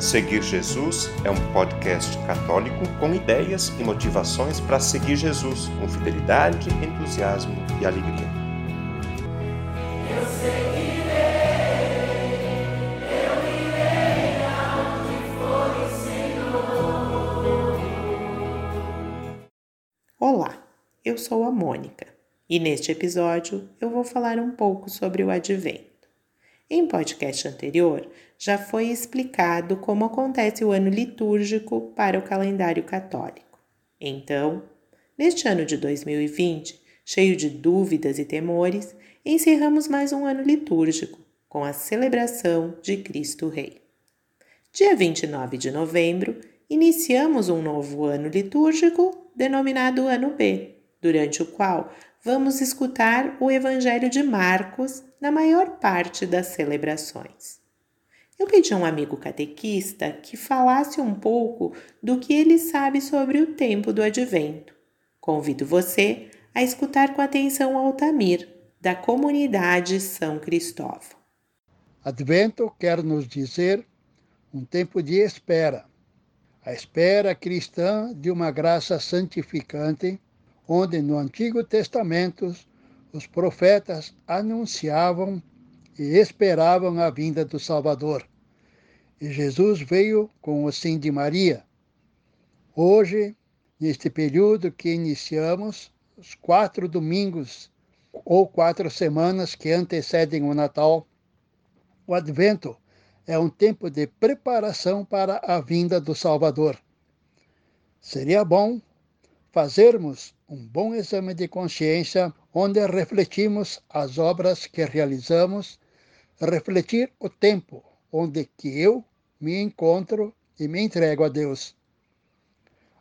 Seguir Jesus é um podcast católico com ideias e motivações para seguir Jesus com fidelidade, entusiasmo e alegria. Eu seguirei, eu irei for o Senhor. Olá, eu sou a Mônica e neste episódio eu vou falar um pouco sobre o advento. Em podcast anterior, já foi explicado como acontece o ano litúrgico para o calendário católico. Então, neste ano de 2020, cheio de dúvidas e temores, encerramos mais um ano litúrgico com a celebração de Cristo Rei. Dia 29 de novembro, iniciamos um novo ano litúrgico denominado Ano B, durante o qual vamos escutar o Evangelho de Marcos na maior parte das celebrações. Eu pedi a um amigo catequista que falasse um pouco do que ele sabe sobre o tempo do advento. Convido você a escutar com atenção Altamir, da comunidade São Cristóvão. Advento quer nos dizer um tempo de espera, a espera cristã de uma graça santificante onde no Antigo Testamento os profetas anunciavam e esperavam a vinda do Salvador. E Jesus veio com o sim de Maria. Hoje, neste período que iniciamos, os quatro domingos ou quatro semanas que antecedem o Natal, o Advento é um tempo de preparação para a vinda do Salvador. Seria bom fazermos um bom exame de consciência onde refletimos as obras que realizamos, refletir o tempo onde que eu me encontro e me entrego a Deus.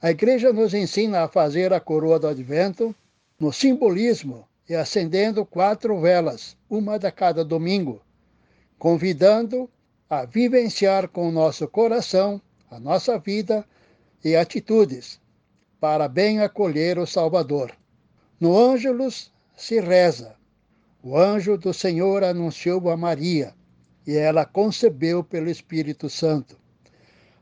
A igreja nos ensina a fazer a coroa do advento no simbolismo e acendendo quatro velas, uma de cada domingo, convidando a vivenciar com o nosso coração a nossa vida e atitudes para bem acolher o Salvador. No Ângelus se reza: O anjo do Senhor anunciou a Maria, e ela concebeu pelo Espírito Santo.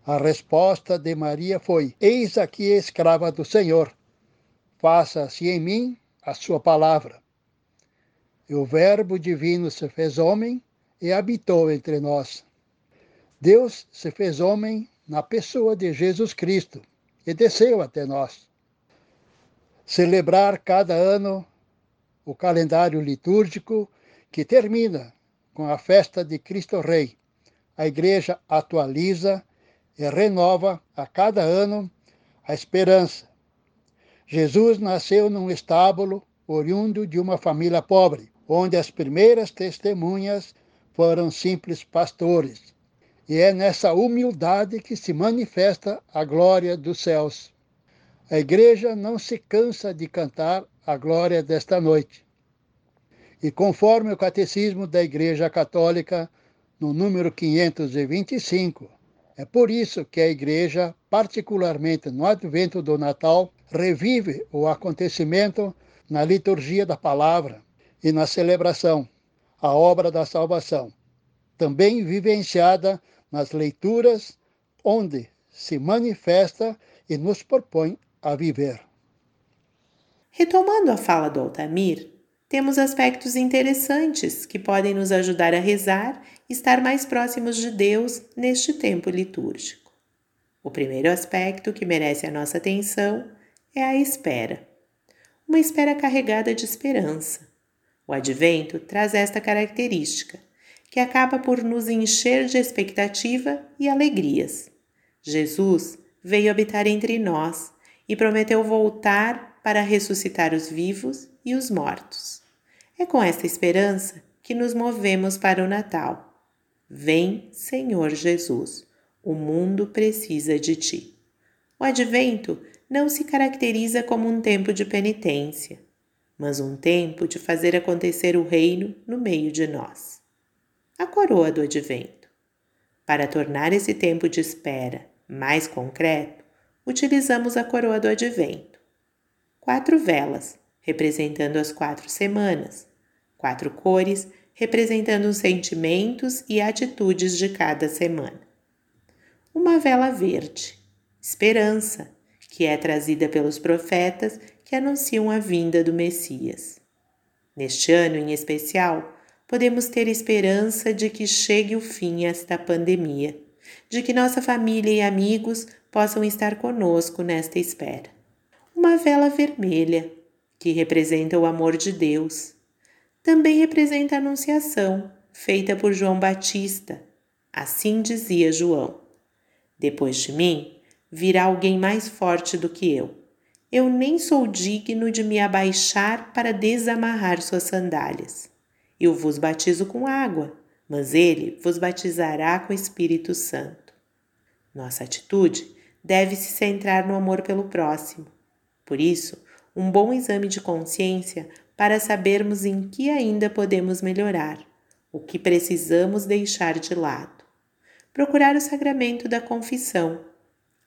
A resposta de Maria foi: Eis aqui a escrava do Senhor. Faça-se em mim a sua palavra. E o Verbo divino se fez homem e habitou entre nós. Deus se fez homem na pessoa de Jesus Cristo e desceu até nós. Celebrar cada ano o calendário litúrgico que termina com a festa de Cristo Rei. A Igreja atualiza e renova a cada ano a esperança. Jesus nasceu num estábulo oriundo de uma família pobre, onde as primeiras testemunhas foram simples pastores. E é nessa humildade que se manifesta a glória dos céus. A igreja não se cansa de cantar a glória desta noite. E conforme o Catecismo da Igreja Católica, no número 525, é por isso que a Igreja, particularmente no advento do Natal, revive o acontecimento na liturgia da palavra e na celebração, a obra da salvação, também vivenciada nas leituras onde se manifesta e nos propõe a viver. Retomando a fala do Altamir, temos aspectos interessantes que podem nos ajudar a rezar e estar mais próximos de Deus neste tempo litúrgico. O primeiro aspecto que merece a nossa atenção é a espera. Uma espera carregada de esperança. O advento traz esta característica que acaba por nos encher de expectativa e alegrias. Jesus veio habitar entre nós e prometeu voltar para ressuscitar os vivos e os mortos. É com esta esperança que nos movemos para o Natal. Vem, Senhor Jesus, o mundo precisa de ti. O advento não se caracteriza como um tempo de penitência, mas um tempo de fazer acontecer o reino no meio de nós a coroa do advento. Para tornar esse tempo de espera mais concreto, utilizamos a coroa do advento. Quatro velas, representando as quatro semanas, quatro cores, representando os sentimentos e atitudes de cada semana. uma vela verde, esperança, que é trazida pelos profetas que anunciam a vinda do Messias. Neste ano em especial, podemos ter esperança de que chegue o fim esta pandemia, de que nossa família e amigos possam estar conosco nesta espera. Uma vela vermelha, que representa o amor de Deus, também representa a Anunciação, feita por João Batista. Assim dizia João: Depois de mim virá alguém mais forte do que eu. Eu nem sou digno de me abaixar para desamarrar suas sandálias. Eu vos batizo com água, mas ele vos batizará com o Espírito Santo. Nossa atitude deve se centrar no amor pelo próximo. Por isso, um bom exame de consciência para sabermos em que ainda podemos melhorar, o que precisamos deixar de lado. Procurar o sacramento da confissão.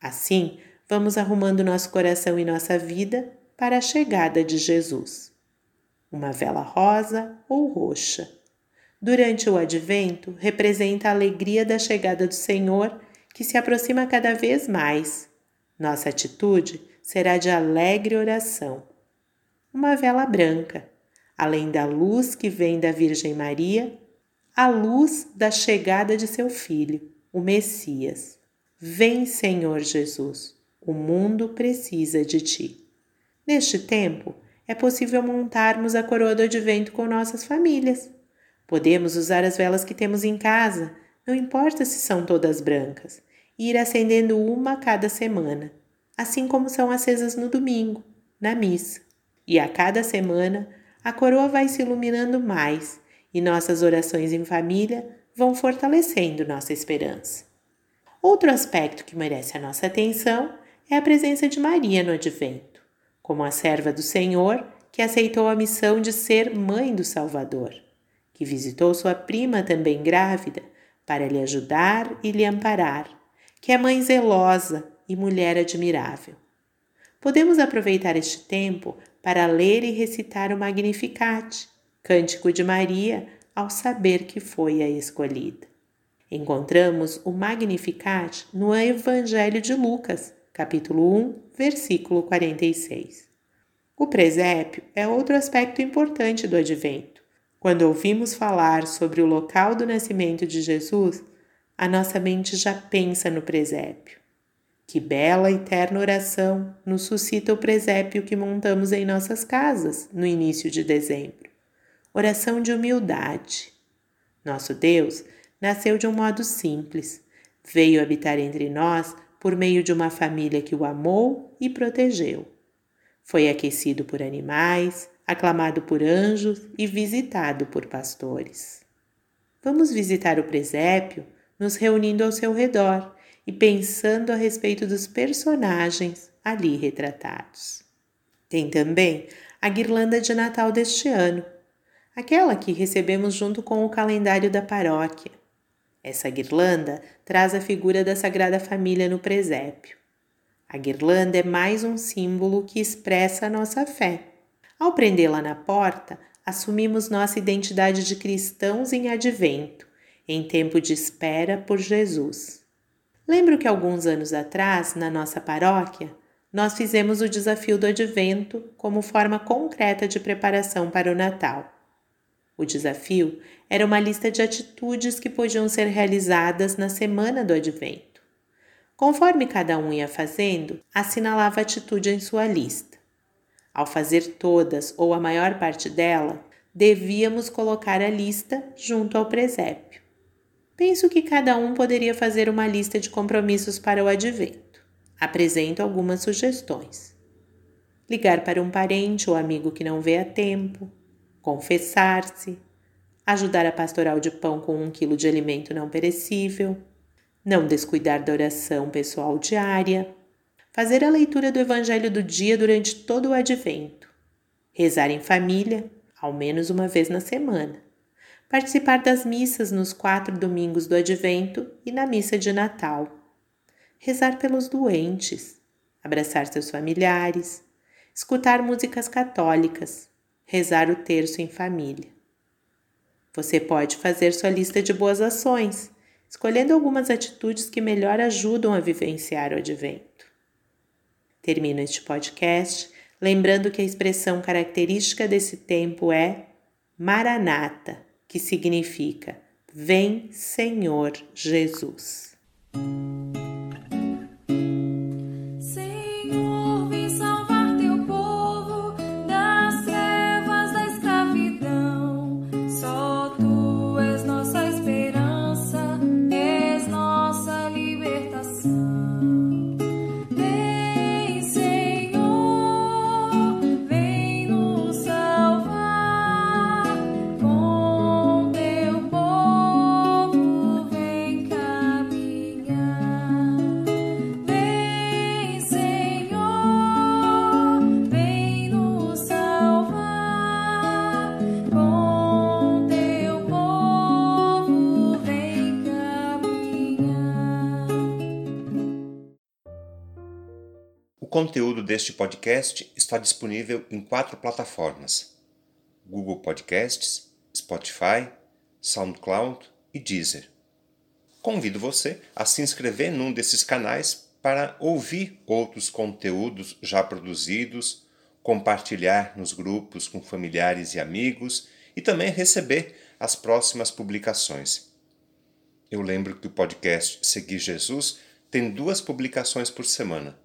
Assim, vamos arrumando nosso coração e nossa vida para a chegada de Jesus uma vela rosa ou roxa. Durante o advento, representa a alegria da chegada do Senhor que se aproxima cada vez mais. Nossa atitude será de alegre oração. Uma vela branca, além da luz que vem da Virgem Maria, a luz da chegada de seu Filho, o Messias. Vem, Senhor Jesus, o mundo precisa de ti. Neste tempo, é possível montarmos a coroa do advento com nossas famílias. Podemos usar as velas que temos em casa, não importa se são todas brancas, e ir acendendo uma cada semana, assim como são acesas no domingo, na missa. E a cada semana, a coroa vai se iluminando mais e nossas orações em família vão fortalecendo nossa esperança. Outro aspecto que merece a nossa atenção é a presença de Maria no advento como a serva do Senhor que aceitou a missão de ser mãe do Salvador, que visitou sua prima também grávida para lhe ajudar e lhe amparar, que é mãe zelosa e mulher admirável. Podemos aproveitar este tempo para ler e recitar o Magnificat, cântico de Maria, ao saber que foi a escolhida. Encontramos o Magnificat no Evangelho de Lucas, capítulo 1, versículo 46. O presépio é outro aspecto importante do advento. Quando ouvimos falar sobre o local do nascimento de Jesus, a nossa mente já pensa no presépio. Que bela e terna oração nos suscita o presépio que montamos em nossas casas no início de dezembro. Oração de humildade. Nosso Deus nasceu de um modo simples, veio habitar entre nós por meio de uma família que o amou e protegeu. Foi aquecido por animais, aclamado por anjos e visitado por pastores. Vamos visitar o presépio, nos reunindo ao seu redor e pensando a respeito dos personagens ali retratados. Tem também a guirlanda de Natal deste ano, aquela que recebemos junto com o calendário da paróquia essa guirlanda traz a figura da Sagrada Família no presépio. A guirlanda é mais um símbolo que expressa a nossa fé. Ao prendê-la na porta, assumimos nossa identidade de cristãos em advento, em tempo de espera por Jesus. Lembro que alguns anos atrás, na nossa paróquia, nós fizemos o desafio do advento como forma concreta de preparação para o Natal. O desafio era uma lista de atitudes que podiam ser realizadas na semana do advento. Conforme cada um ia fazendo, assinalava a atitude em sua lista. Ao fazer todas ou a maior parte dela, devíamos colocar a lista junto ao presépio. Penso que cada um poderia fazer uma lista de compromissos para o advento. Apresento algumas sugestões. Ligar para um parente ou amigo que não vê a tempo, confessar-se, ajudar a pastoral de pão com um quilo de alimento não perecível, não descuidar da oração pessoal diária, fazer a leitura do Evangelho do dia durante todo o advento, rezar em família, ao menos uma vez na semana, participar das missas nos quatro domingos do advento e na missa de Natal, rezar pelos doentes, abraçar seus familiares, escutar músicas católicas, rezar o terço em família. Você pode fazer sua lista de boas ações escolhendo algumas atitudes que melhor ajudam a vivenciar o advento. Termino este podcast lembrando que a expressão característica desse tempo é Maranata, que significa Vem, Senhor Jesus. Conteúdo deste podcast está disponível em quatro plataformas: Google Podcasts, Spotify, SoundCloud e Deezer. Convido você a se inscrever num desses canais para ouvir outros conteúdos já produzidos, compartilhar nos grupos com familiares e amigos e também receber as próximas publicações. Eu lembro que o podcast Seguir Jesus tem duas publicações por semana